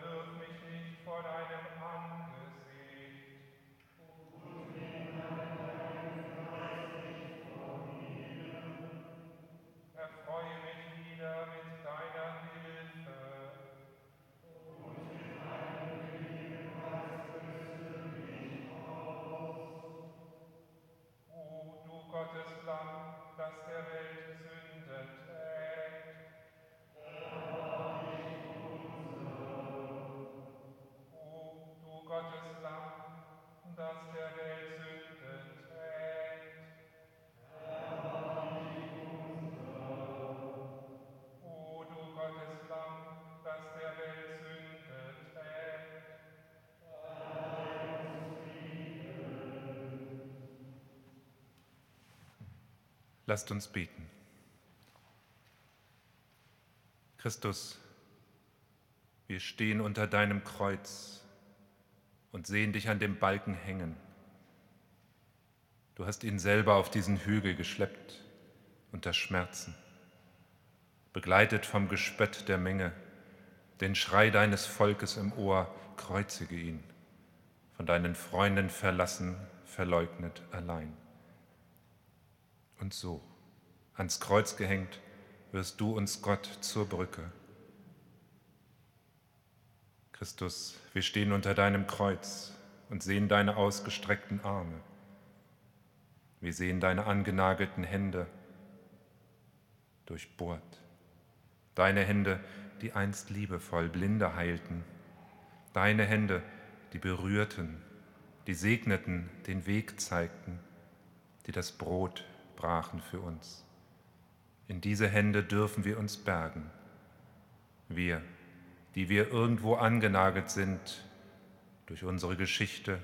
erlöse mich nicht vor deinem Lasst uns beten. Christus, wir stehen unter deinem Kreuz und sehen dich an dem Balken hängen. Du hast ihn selber auf diesen Hügel geschleppt unter Schmerzen, begleitet vom Gespött der Menge, den Schrei deines Volkes im Ohr, kreuzige ihn, von deinen Freunden verlassen, verleugnet allein. Und so, ans Kreuz gehängt, wirst du uns Gott zur Brücke. Christus, wir stehen unter deinem Kreuz und sehen deine ausgestreckten Arme. Wir sehen deine angenagelten Hände durchbohrt. Deine Hände, die einst liebevoll Blinde heilten. Deine Hände, die berührten, die segneten, den Weg zeigten, die das Brot brachen für uns. In diese Hände dürfen wir uns bergen. Wir, die wir irgendwo angenagelt sind durch unsere Geschichte,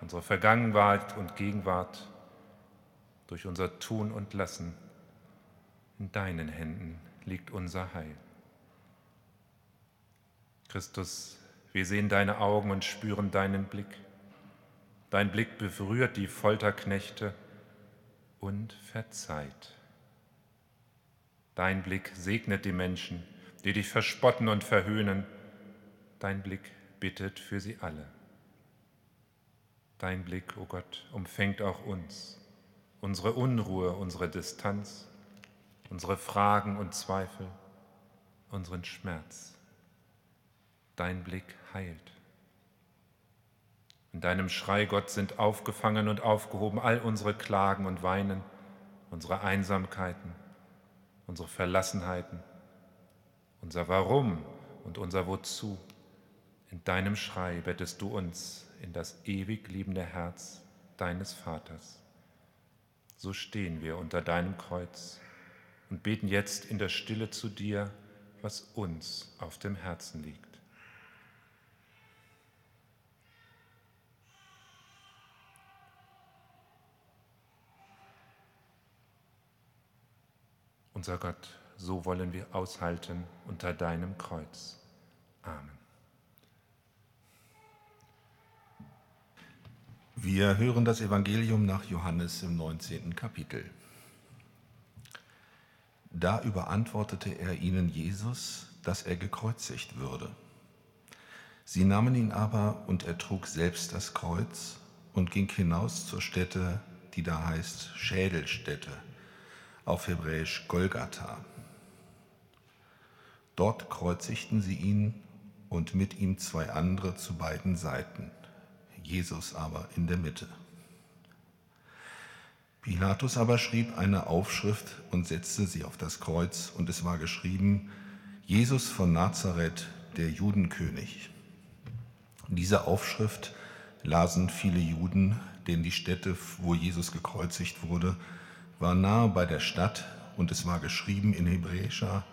unsere Vergangenheit und Gegenwart, durch unser Tun und Lassen. In deinen Händen liegt unser Heil. Christus, wir sehen deine Augen und spüren deinen Blick. Dein Blick berührt die Folterknechte und verzeiht. Dein Blick segnet die Menschen, die dich verspotten und verhöhnen. Dein Blick bittet für sie alle. Dein Blick, o oh Gott, umfängt auch uns, unsere Unruhe, unsere Distanz, unsere Fragen und Zweifel, unseren Schmerz. Dein Blick heilt. In deinem Schrei, Gott, sind aufgefangen und aufgehoben all unsere Klagen und Weinen, unsere Einsamkeiten, unsere Verlassenheiten, unser Warum und unser Wozu. In deinem Schrei bettest du uns in das ewig liebende Herz deines Vaters. So stehen wir unter deinem Kreuz und beten jetzt in der Stille zu dir, was uns auf dem Herzen liegt. Unser Gott, so wollen wir aushalten unter deinem Kreuz. Amen. Wir hören das Evangelium nach Johannes im 19. Kapitel. Da überantwortete er ihnen Jesus, dass er gekreuzigt würde. Sie nahmen ihn aber und er trug selbst das Kreuz und ging hinaus zur Stätte, die da heißt Schädelstätte auf Hebräisch Golgatha. Dort kreuzigten sie ihn und mit ihm zwei andere zu beiden Seiten, Jesus aber in der Mitte. Pilatus aber schrieb eine Aufschrift und setzte sie auf das Kreuz, und es war geschrieben, Jesus von Nazareth, der Judenkönig. Diese Aufschrift lasen viele Juden, denn die Stätte, wo Jesus gekreuzigt wurde, war nahe bei der Stadt und es war geschrieben in hebräischer,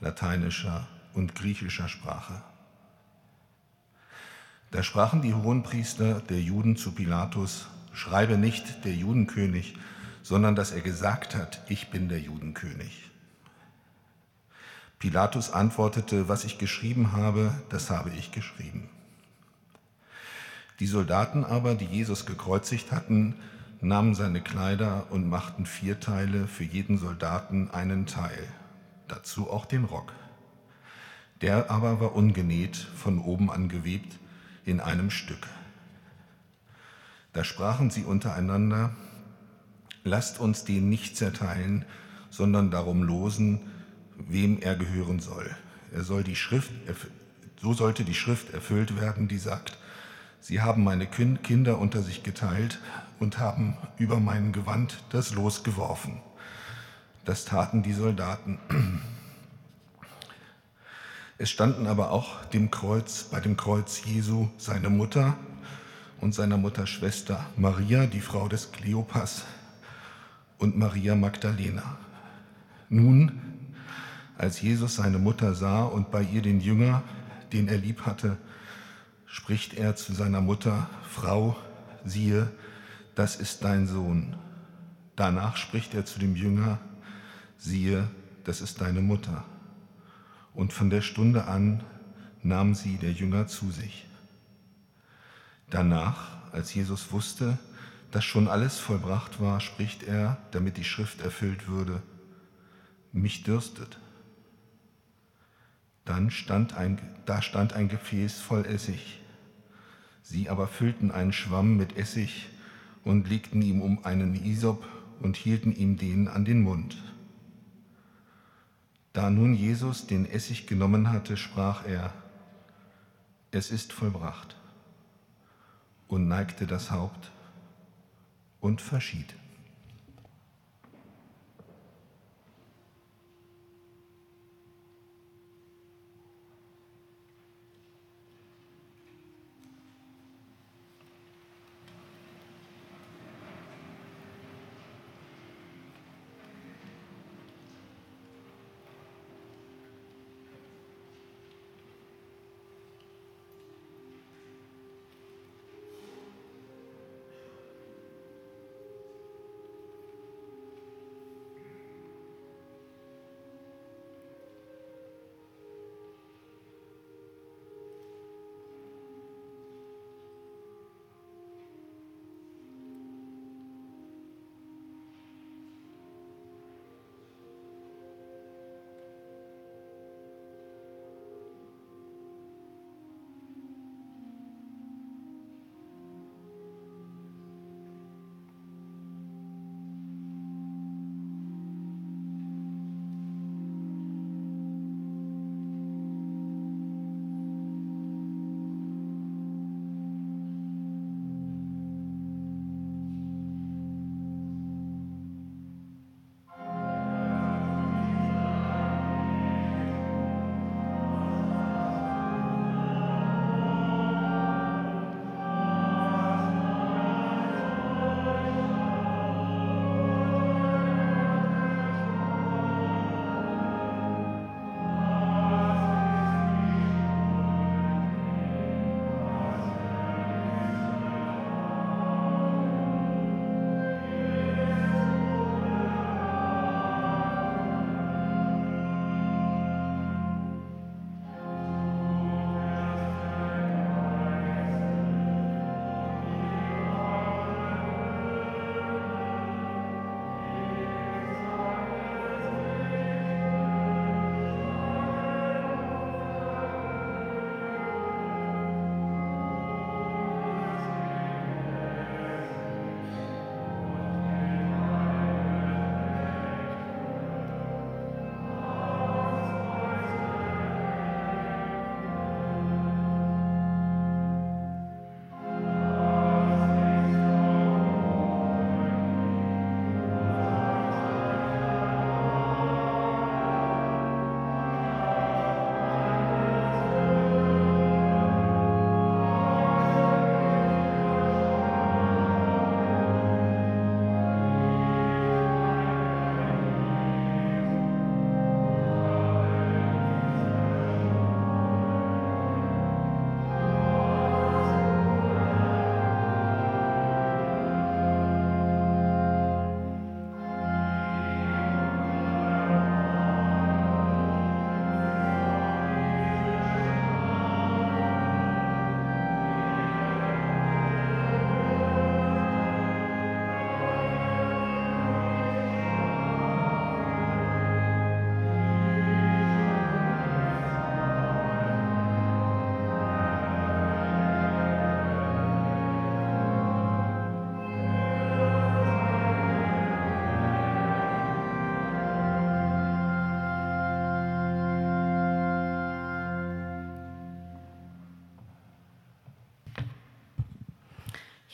lateinischer und griechischer Sprache. Da sprachen die Hohenpriester der Juden zu Pilatus, schreibe nicht der Judenkönig, sondern dass er gesagt hat, ich bin der Judenkönig. Pilatus antwortete, was ich geschrieben habe, das habe ich geschrieben. Die Soldaten aber, die Jesus gekreuzigt hatten, nahmen seine Kleider und machten vier Teile, für jeden Soldaten einen Teil, dazu auch den Rock. Der aber war ungenäht, von oben an gewebt, in einem Stück. Da sprachen sie untereinander, lasst uns den nicht zerteilen, sondern darum losen, wem er gehören soll. Er soll die Schrift, so sollte die Schrift erfüllt werden, die sagt, Sie haben meine Kinder unter sich geteilt und haben über mein Gewand das Los geworfen. Das taten die Soldaten. Es standen aber auch dem Kreuz, bei dem Kreuz Jesu seine Mutter und seiner Mutter Schwester Maria, die Frau des Kleopas, und Maria Magdalena. Nun, als Jesus seine Mutter sah und bei ihr den Jünger, den er lieb hatte, spricht er zu seiner Mutter, Frau, siehe, das ist dein Sohn. Danach spricht er zu dem Jünger, siehe, das ist deine Mutter. Und von der Stunde an nahm sie der Jünger zu sich. Danach, als Jesus wusste, dass schon alles vollbracht war, spricht er, damit die Schrift erfüllt würde, mich dürstet. Dann stand ein, da stand ein Gefäß voll Essig. Sie aber füllten einen Schwamm mit Essig und legten ihm um einen Isop und hielten ihm den an den Mund. Da nun Jesus den Essig genommen hatte, sprach er, es ist vollbracht, und neigte das Haupt und verschied.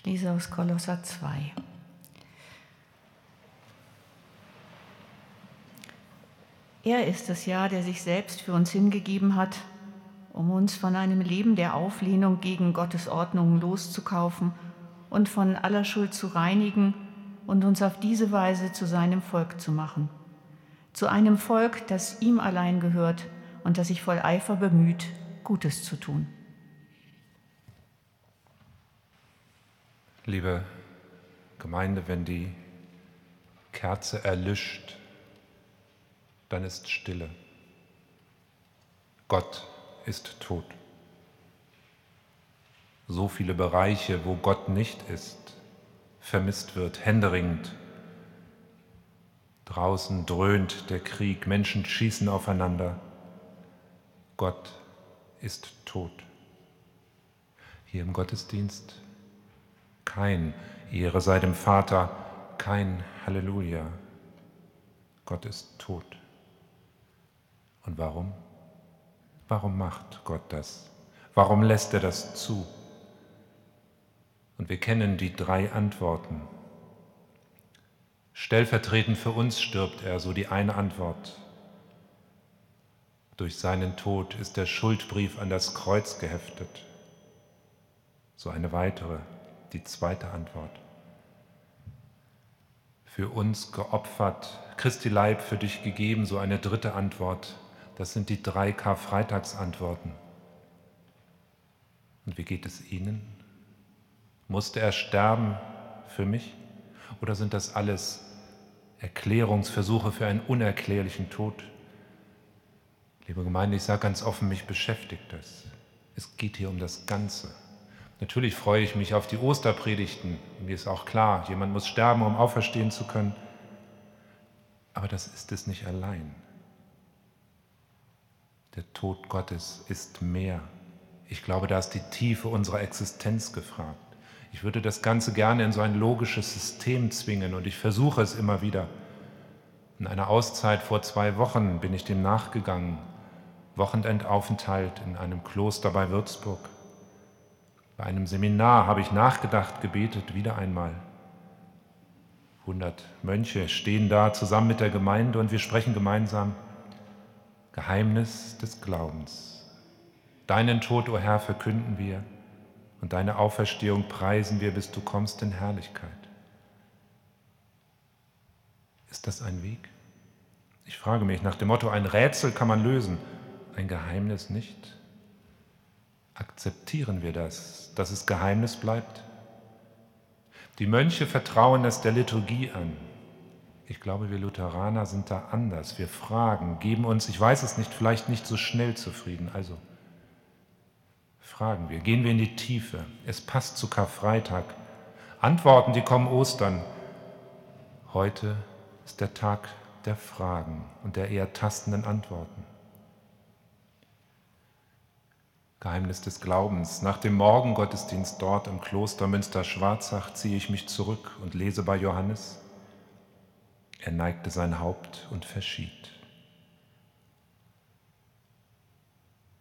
Lese aus Kolosser 2. Er ist es ja, der sich selbst für uns hingegeben hat, um uns von einem Leben der Auflehnung gegen Gottes Ordnungen loszukaufen und von aller Schuld zu reinigen und uns auf diese Weise zu seinem Volk zu machen. Zu einem Volk, das ihm allein gehört und das sich voll Eifer bemüht, Gutes zu tun. Liebe Gemeinde, wenn die Kerze erlischt, dann ist Stille. Gott ist tot. So viele Bereiche, wo Gott nicht ist, vermisst wird, händeringend. Draußen dröhnt der Krieg, Menschen schießen aufeinander. Gott ist tot. Hier im Gottesdienst kein Ehre sei dem Vater, kein Halleluja. Gott ist tot. Und warum? Warum macht Gott das? Warum lässt er das zu? Und wir kennen die drei Antworten. Stellvertretend für uns stirbt er, so die eine Antwort. Durch seinen Tod ist der Schuldbrief an das Kreuz geheftet. So eine weitere, die zweite Antwort. Für uns geopfert, Christi Leib für dich gegeben, so eine dritte Antwort. Das sind die drei Karfreitagsantworten. Und wie geht es Ihnen? Musste er sterben für mich? Oder sind das alles Erklärungsversuche für einen unerklärlichen Tod? Liebe Gemeinde, ich sage ganz offen, mich beschäftigt das. Es geht hier um das Ganze. Natürlich freue ich mich auf die Osterpredigten. Mir ist auch klar, jemand muss sterben, um auferstehen zu können. Aber das ist es nicht allein. Der Tod Gottes ist mehr. Ich glaube, da ist die Tiefe unserer Existenz gefragt. Ich würde das Ganze gerne in so ein logisches System zwingen und ich versuche es immer wieder. In einer Auszeit vor zwei Wochen bin ich dem nachgegangen. Wochenendaufenthalt in einem Kloster bei Würzburg. Bei einem Seminar habe ich nachgedacht, gebetet, wieder einmal. 100 Mönche stehen da zusammen mit der Gemeinde und wir sprechen gemeinsam Geheimnis des Glaubens. Deinen Tod, o oh Herr, verkünden wir und deine Auferstehung preisen wir, bis du kommst in Herrlichkeit. Ist das ein Weg? Ich frage mich nach dem Motto, ein Rätsel kann man lösen, ein Geheimnis nicht. Akzeptieren wir das, dass es Geheimnis bleibt? Die Mönche vertrauen es der Liturgie an. Ich glaube, wir Lutheraner sind da anders. Wir fragen, geben uns, ich weiß es nicht, vielleicht nicht so schnell zufrieden. Also fragen wir, gehen wir in die Tiefe. Es passt zu Karfreitag. Antworten, die kommen Ostern. Heute ist der Tag der Fragen und der eher tastenden Antworten. Geheimnis des Glaubens. Nach dem Morgengottesdienst dort im Kloster Münster-Schwarzach ziehe ich mich zurück und lese bei Johannes. Er neigte sein Haupt und verschied.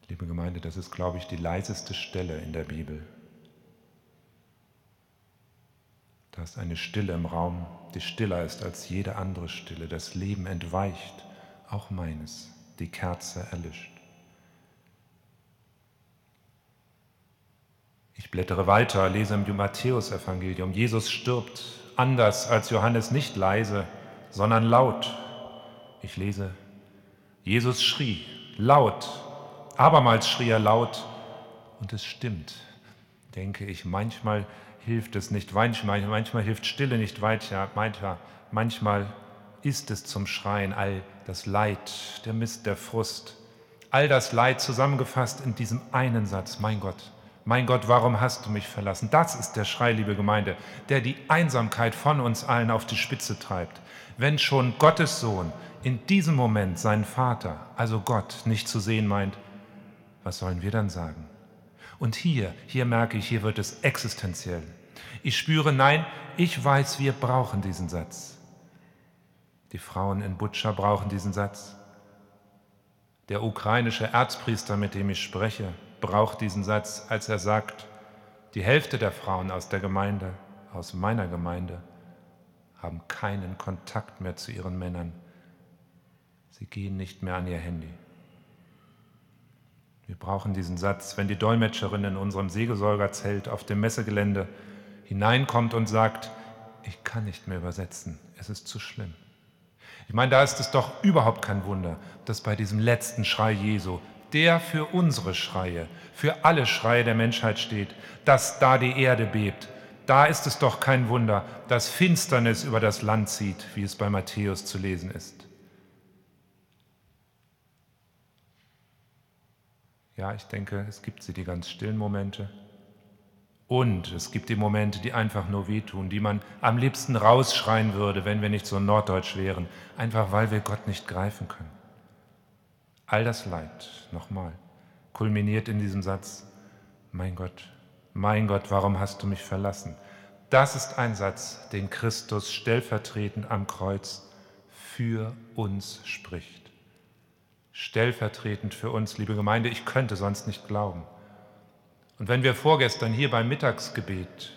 Liebe Gemeinde, das ist, glaube ich, die leiseste Stelle in der Bibel. Da ist eine Stille im Raum, die stiller ist als jede andere Stille. Das Leben entweicht, auch meines. Die Kerze erlischt. Ich blättere weiter, lese im Matthäusevangelium. Jesus stirbt anders als Johannes, nicht leise, sondern laut. Ich lese, Jesus schrie laut, abermals schrie er laut und es stimmt, denke ich. Manchmal hilft es nicht, manchmal, manchmal hilft Stille nicht weiter, manchmal, manchmal ist es zum Schreien all das Leid, der Mist, der Frust, all das Leid zusammengefasst in diesem einen Satz, mein Gott, mein Gott, warum hast du mich verlassen? Das ist der Schrei, liebe Gemeinde, der die Einsamkeit von uns allen auf die Spitze treibt. Wenn schon Gottes Sohn in diesem Moment seinen Vater, also Gott, nicht zu sehen meint, was sollen wir dann sagen? Und hier, hier merke ich, hier wird es existenziell. Ich spüre, nein, ich weiß, wir brauchen diesen Satz. Die Frauen in Butscha brauchen diesen Satz. Der ukrainische Erzpriester, mit dem ich spreche, braucht diesen Satz, als er sagt, Die Hälfte der Frauen aus der Gemeinde, aus meiner Gemeinde, haben keinen Kontakt mehr zu ihren Männern. Sie gehen nicht mehr an ihr Handy. Wir brauchen diesen Satz, wenn die Dolmetscherin in unserem Segelsäugerzelt auf dem Messegelände hineinkommt und sagt, ich kann nicht mehr übersetzen, es ist zu schlimm. Ich meine, da ist es doch überhaupt kein Wunder, dass bei diesem letzten Schrei Jesu, der für unsere Schreie, für alle Schreie der Menschheit steht, dass da die Erde bebt. Da ist es doch kein Wunder, dass Finsternis über das Land zieht, wie es bei Matthäus zu lesen ist. Ja, ich denke, es gibt sie, die ganz stillen Momente. Und es gibt die Momente, die einfach nur wehtun, die man am liebsten rausschreien würde, wenn wir nicht so norddeutsch wären, einfach weil wir Gott nicht greifen können. All das Leid, nochmal, kulminiert in diesem Satz, mein Gott, mein Gott, warum hast du mich verlassen? Das ist ein Satz, den Christus stellvertretend am Kreuz für uns spricht stellvertretend für uns, liebe Gemeinde. Ich könnte sonst nicht glauben. Und wenn wir vorgestern hier beim Mittagsgebet,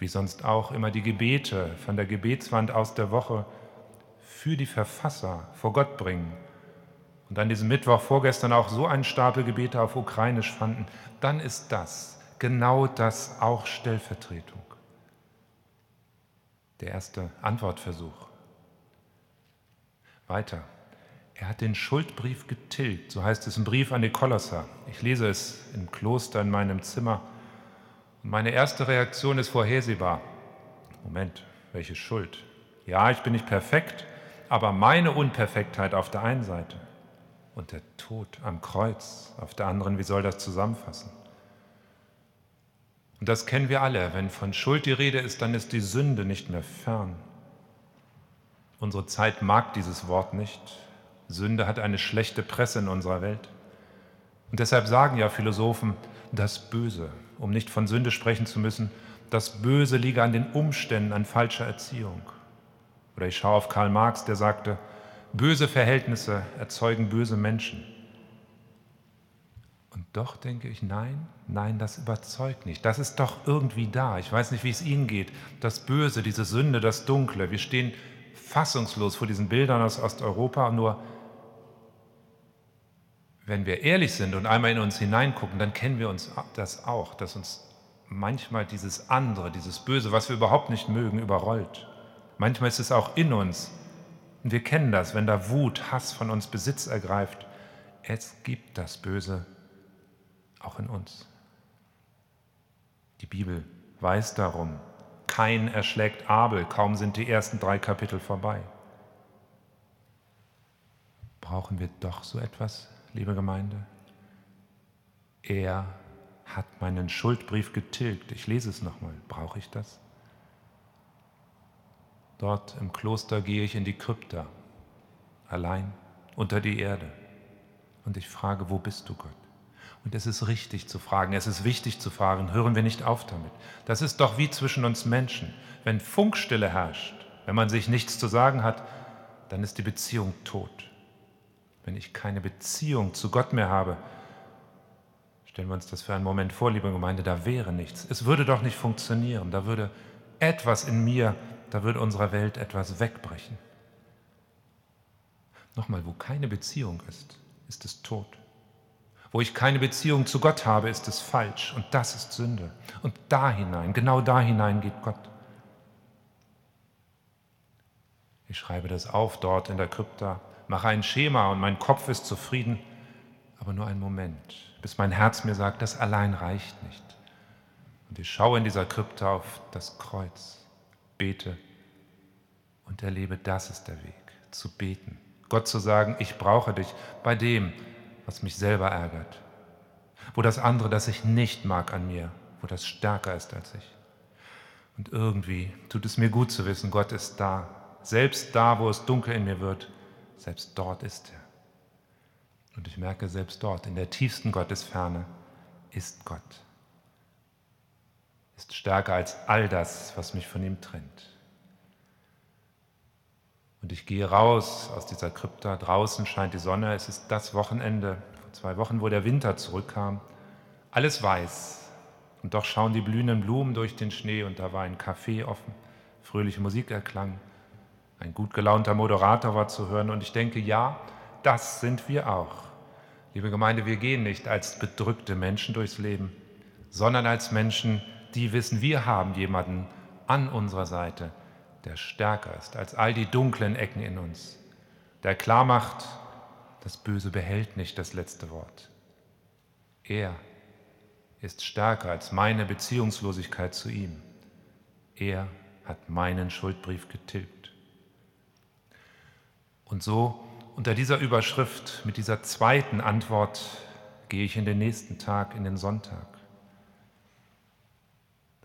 wie sonst auch, immer die Gebete von der Gebetswand aus der Woche für die Verfasser vor Gott bringen und an diesem Mittwoch vorgestern auch so einen Stapel Gebete auf Ukrainisch fanden, dann ist das, genau das auch Stellvertretung. Der erste Antwortversuch. Weiter. Er hat den Schuldbrief getilgt, so heißt es im Brief an die Kolosser. Ich lese es im Kloster in meinem Zimmer. Und meine erste Reaktion ist vorhersehbar. Moment, welche Schuld? Ja, ich bin nicht perfekt, aber meine Unperfektheit auf der einen Seite und der Tod am Kreuz auf der anderen, wie soll das zusammenfassen? Und das kennen wir alle. Wenn von Schuld die Rede ist, dann ist die Sünde nicht mehr fern. Unsere Zeit mag dieses Wort nicht. Sünde hat eine schlechte Presse in unserer Welt. Und deshalb sagen ja Philosophen, das Böse, um nicht von Sünde sprechen zu müssen, das Böse liege an den Umständen, an falscher Erziehung. Oder ich schaue auf Karl Marx, der sagte, böse Verhältnisse erzeugen böse Menschen. Und doch denke ich, nein, nein, das überzeugt nicht. Das ist doch irgendwie da. Ich weiß nicht, wie es Ihnen geht. Das Böse, diese Sünde, das Dunkle. Wir stehen fassungslos vor diesen Bildern aus Osteuropa nur wenn wir ehrlich sind und einmal in uns hineingucken, dann kennen wir uns das auch, dass uns manchmal dieses andere, dieses Böse, was wir überhaupt nicht mögen, überrollt. Manchmal ist es auch in uns. Und wir kennen das, wenn da Wut, Hass von uns Besitz ergreift. Es gibt das Böse auch in uns. Die Bibel weiß darum. Kein erschlägt Abel, kaum sind die ersten drei Kapitel vorbei. Brauchen wir doch so etwas liebe Gemeinde? Er hat meinen Schuldbrief getilgt. Ich lese es nochmal. Brauche ich das? Dort im Kloster gehe ich in die Krypta, allein unter die Erde. Und ich frage, wo bist du, Gott? Und es ist richtig zu fragen, es ist wichtig zu fragen, hören wir nicht auf damit. Das ist doch wie zwischen uns Menschen. Wenn Funkstille herrscht, wenn man sich nichts zu sagen hat, dann ist die Beziehung tot wenn ich keine Beziehung zu Gott mehr habe, stellen wir uns das für einen Moment vor, liebe Gemeinde, da wäre nichts. Es würde doch nicht funktionieren. Da würde etwas in mir, da würde unserer Welt etwas wegbrechen. Nochmal, wo keine Beziehung ist, ist es tot. Wo ich keine Beziehung zu Gott habe, ist es falsch. Und das ist Sünde. Und da hinein, genau da hinein geht Gott. Ich schreibe das auf dort in der Krypta mache ein Schema und mein Kopf ist zufrieden, aber nur einen Moment, bis mein Herz mir sagt, das allein reicht nicht. Und ich schaue in dieser Krypta auf das Kreuz, bete und erlebe, das ist der Weg, zu beten. Gott zu sagen, ich brauche dich bei dem, was mich selber ärgert. Wo das andere, das ich nicht mag an mir, wo das stärker ist als ich. Und irgendwie tut es mir gut zu wissen, Gott ist da. Selbst da, wo es dunkel in mir wird, selbst dort ist er. Und ich merke, selbst dort, in der tiefsten Gottesferne, ist Gott. Ist stärker als all das, was mich von ihm trennt. Und ich gehe raus aus dieser Krypta. Draußen scheint die Sonne. Es ist das Wochenende, vor zwei Wochen, wo der Winter zurückkam. Alles weiß. Und doch schauen die blühenden Blumen durch den Schnee und da war ein Café offen, fröhliche Musik erklang, ein gut gelaunter Moderator war zu hören und ich denke, ja, das sind wir auch. Liebe Gemeinde, wir gehen nicht als bedrückte Menschen durchs Leben, sondern als Menschen, die wissen, wir haben jemanden an unserer Seite, der stärker ist als all die dunklen Ecken in uns, der klar macht, das Böse behält nicht das letzte Wort. Er ist stärker als meine Beziehungslosigkeit zu ihm. Er hat meinen Schuldbrief getilgt. Und so unter dieser Überschrift, mit dieser zweiten Antwort, gehe ich in den nächsten Tag, in den Sonntag.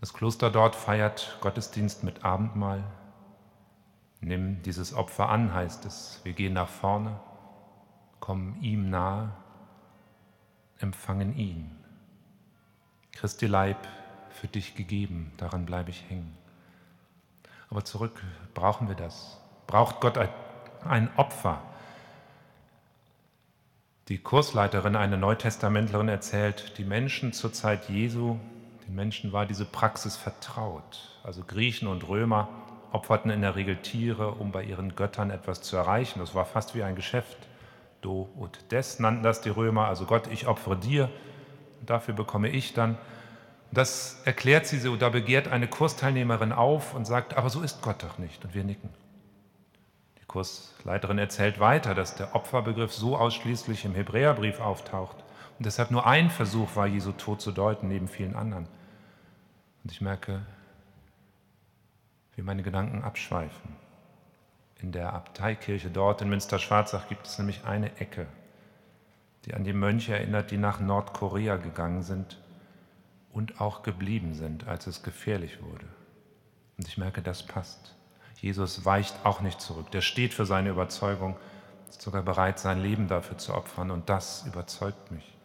Das Kloster dort feiert Gottesdienst mit Abendmahl. Nimm dieses Opfer an, heißt es. Wir gehen nach vorne, kommen ihm nahe, empfangen ihn. Christi Leib für dich gegeben, daran bleibe ich hängen. Aber zurück, brauchen wir das? Braucht Gott ein Opfer? Die Kursleiterin, eine Neutestamentlerin, erzählt, die Menschen zur Zeit Jesu, den Menschen war diese Praxis vertraut. Also Griechen und Römer opferten in der Regel Tiere, um bei ihren Göttern etwas zu erreichen. Das war fast wie ein Geschäft. Do und des nannten das die Römer. Also Gott, ich opfere dir, dafür bekomme ich dann. Das erklärt sie so, da begehrt eine Kursteilnehmerin auf und sagt, aber so ist Gott doch nicht. Und wir nicken. Die Kursleiterin erzählt weiter, dass der Opferbegriff so ausschließlich im Hebräerbrief auftaucht und deshalb nur ein Versuch war, Jesu Tod zu deuten, neben vielen anderen. Und ich merke, wie meine Gedanken abschweifen. In der Abteikirche dort in Münster-Schwarzach gibt es nämlich eine Ecke, die an die Mönche erinnert, die nach Nordkorea gegangen sind und auch geblieben sind, als es gefährlich wurde. Und ich merke, das passt. Jesus weicht auch nicht zurück. Der steht für seine Überzeugung, ist sogar bereit, sein Leben dafür zu opfern. Und das überzeugt mich.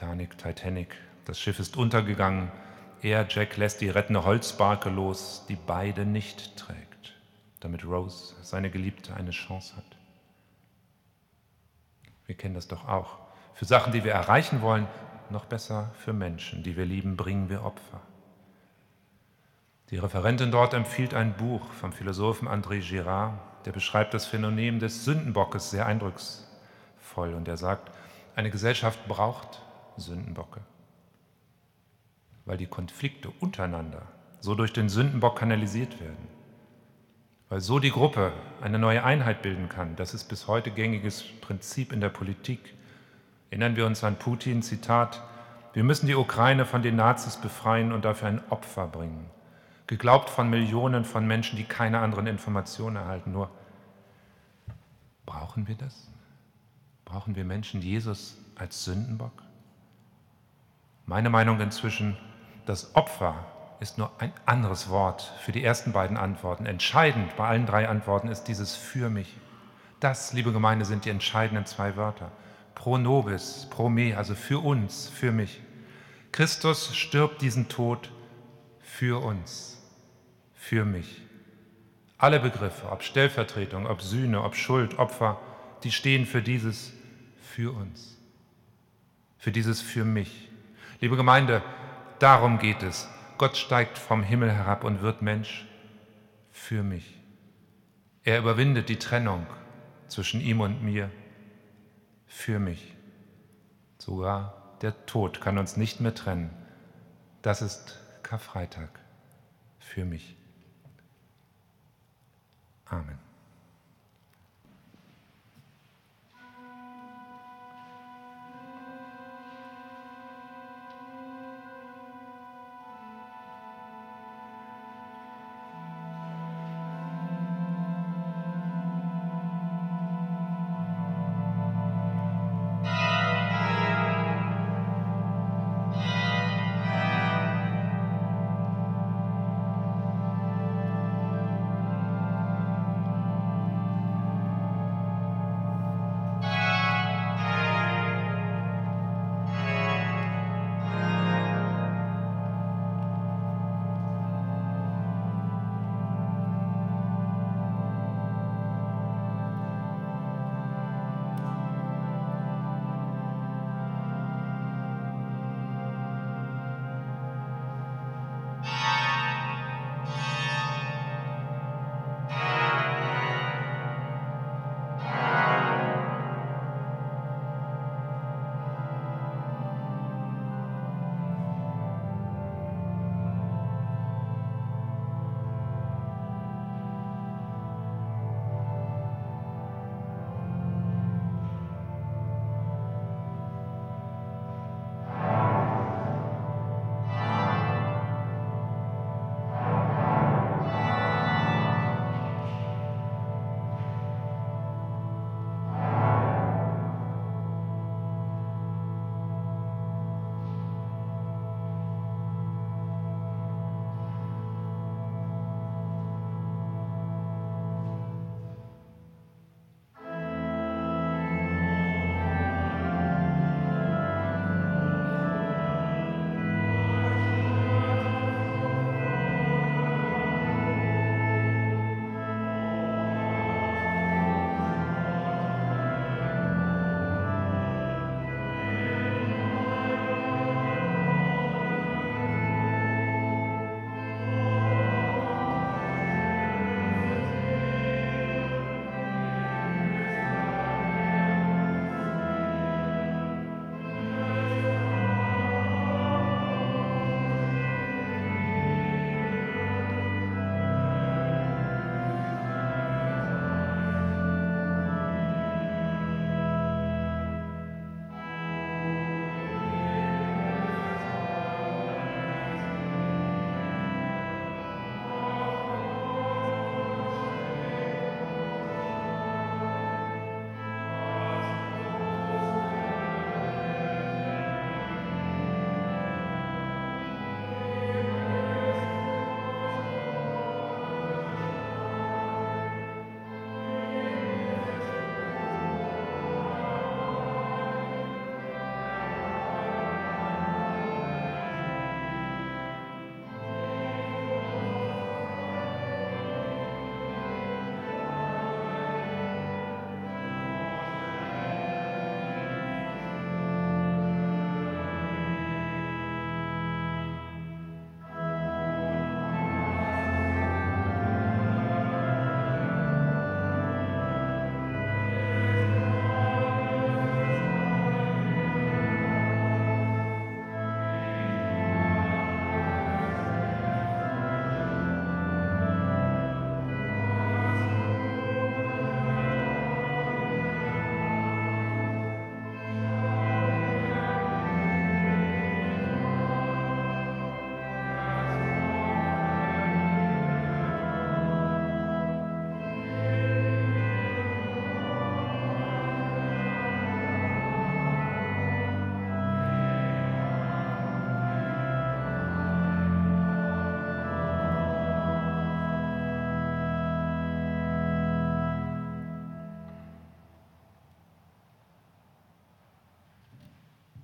Titanic, Titanic. Das Schiff ist untergegangen. Er, Jack, lässt die rettende Holzbarke los, die beide nicht trägt, damit Rose, seine Geliebte, eine Chance hat. Wir kennen das doch auch. Für Sachen, die wir erreichen wollen, noch besser für Menschen, die wir lieben, bringen wir Opfer. Die Referentin dort empfiehlt ein Buch vom Philosophen André Girard, der beschreibt das Phänomen des Sündenbockes sehr eindrucksvoll und er sagt, eine Gesellschaft braucht Sündenbocke. Weil die Konflikte untereinander so durch den Sündenbock kanalisiert werden. Weil so die Gruppe eine neue Einheit bilden kann. Das ist bis heute gängiges Prinzip in der Politik. Erinnern wir uns an Putin, Zitat, wir müssen die Ukraine von den Nazis befreien und dafür ein Opfer bringen. Geglaubt von Millionen von Menschen, die keine anderen Informationen erhalten. Nur brauchen wir das? Brauchen wir Menschen Jesus als Sündenbock? Meine Meinung inzwischen, das Opfer ist nur ein anderes Wort für die ersten beiden Antworten. Entscheidend bei allen drei Antworten ist dieses für mich. Das, liebe Gemeinde, sind die entscheidenden zwei Wörter. Pro nobis, pro me, also für uns, für mich. Christus stirbt diesen Tod für uns, für mich. Alle Begriffe, ob Stellvertretung, ob Sühne, ob Schuld, Opfer, die stehen für dieses für uns, für dieses für mich. Liebe Gemeinde, darum geht es. Gott steigt vom Himmel herab und wird Mensch für mich. Er überwindet die Trennung zwischen ihm und mir für mich. Sogar der Tod kann uns nicht mehr trennen. Das ist Karfreitag für mich. Amen.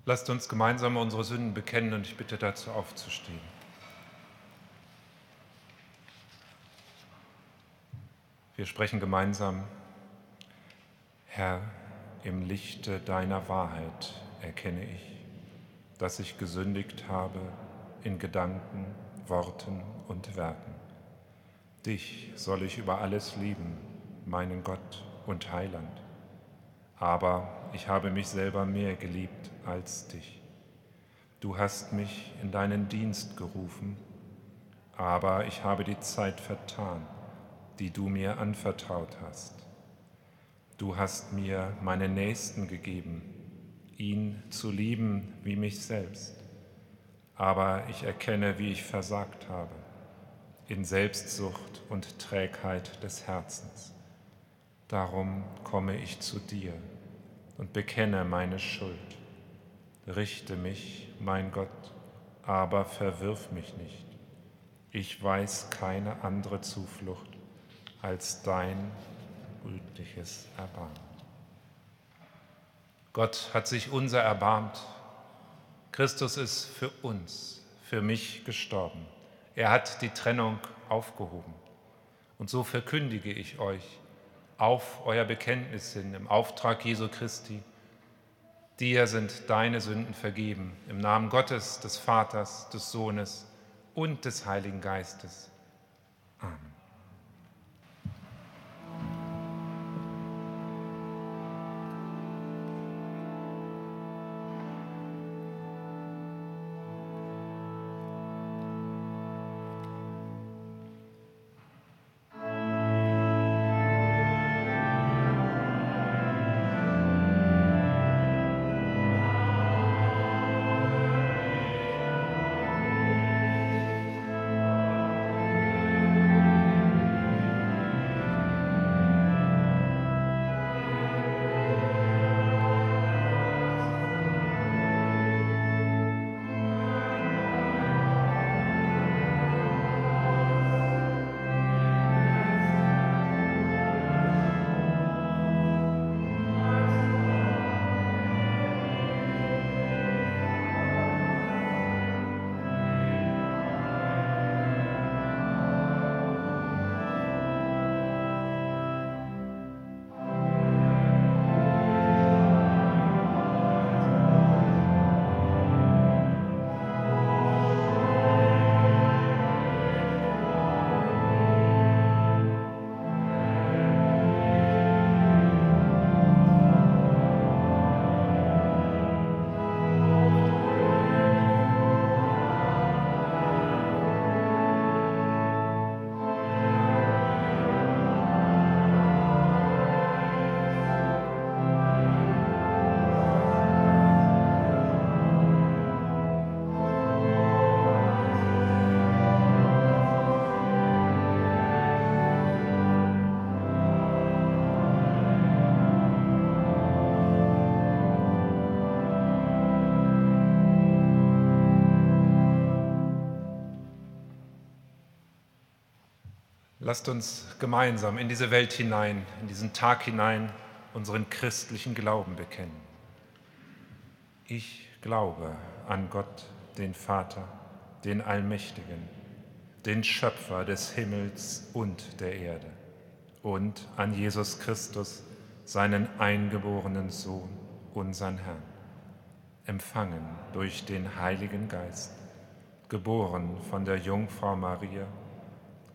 Lasst uns gemeinsam unsere Sünden bekennen und ich bitte dazu aufzustehen. Wir sprechen gemeinsam, Herr, im Lichte deiner Wahrheit erkenne ich, dass ich gesündigt habe in Gedanken, Worten und Werken. Dich soll ich über alles lieben, meinen Gott und Heiland. Aber ich habe mich selber mehr geliebt als dich. Du hast mich in deinen Dienst gerufen, aber ich habe die Zeit vertan, die du mir anvertraut hast. Du hast mir meinen Nächsten gegeben, ihn zu lieben wie mich selbst. Aber ich erkenne, wie ich versagt habe, in Selbstsucht und Trägheit des Herzens. Darum komme ich zu dir und bekenne meine Schuld. Richte mich, mein Gott, aber verwirf mich nicht. Ich weiß keine andere Zuflucht als dein gütliches Erbarmen. Gott hat sich unser erbarmt. Christus ist für uns, für mich gestorben. Er hat die Trennung aufgehoben. Und so verkündige ich euch, auf euer Bekenntnis hin im Auftrag Jesu Christi. Dir sind deine Sünden vergeben, im Namen Gottes, des Vaters, des Sohnes und des Heiligen Geistes. Amen. Lasst uns gemeinsam in diese Welt hinein, in diesen Tag hinein unseren christlichen Glauben bekennen. Ich glaube an Gott, den Vater, den Allmächtigen, den Schöpfer des Himmels und der Erde und an Jesus Christus, seinen eingeborenen Sohn, unseren Herrn, empfangen durch den Heiligen Geist, geboren von der Jungfrau Maria,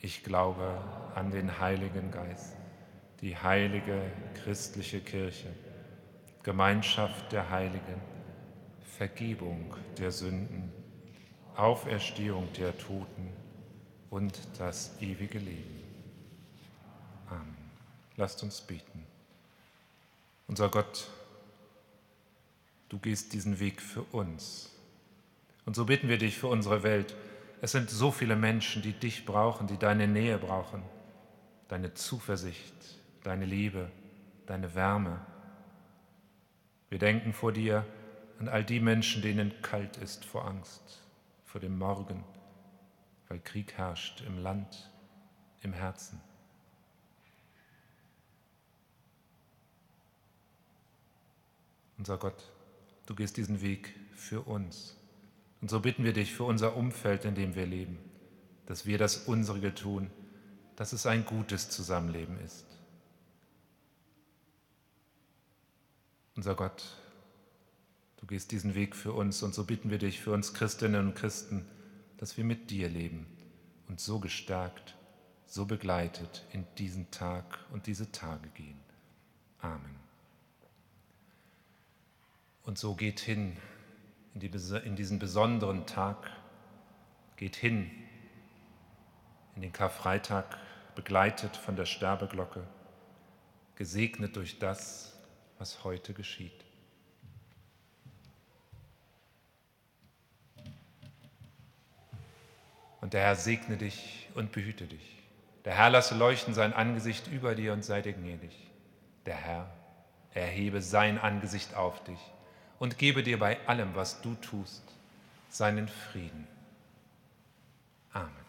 Ich glaube an den Heiligen Geist, die heilige christliche Kirche, Gemeinschaft der Heiligen, Vergebung der Sünden, Auferstehung der Toten und das ewige Leben. Amen. Lasst uns beten. Unser Gott, du gehst diesen Weg für uns Und so bitten wir dich für unsere Welt. Es sind so viele Menschen, die dich brauchen, die deine Nähe brauchen, deine Zuversicht, deine Liebe, deine Wärme. Wir denken vor dir an all die Menschen, denen kalt ist vor Angst, vor dem Morgen, weil Krieg herrscht im Land, im Herzen. Unser Gott, du gehst diesen Weg für uns. Und so bitten wir dich für unser Umfeld, in dem wir leben, dass wir das Unsere tun, dass es ein gutes Zusammenleben ist. Unser Gott, du gehst diesen Weg für uns und so bitten wir dich für uns Christinnen und Christen, dass wir mit dir leben und so gestärkt, so begleitet in diesen Tag und diese Tage gehen. Amen. Und so geht hin in, die, in diesen besonderen Tag, geht hin in den Karfreitag, begleitet von der Sterbeglocke, gesegnet durch das, was heute geschieht. Und der Herr segne dich und behüte dich. Der Herr lasse leuchten sein Angesicht über dir und sei dir gnädig. Der Herr erhebe sein Angesicht auf dich und gebe dir bei allem, was du tust, seinen Frieden. Amen.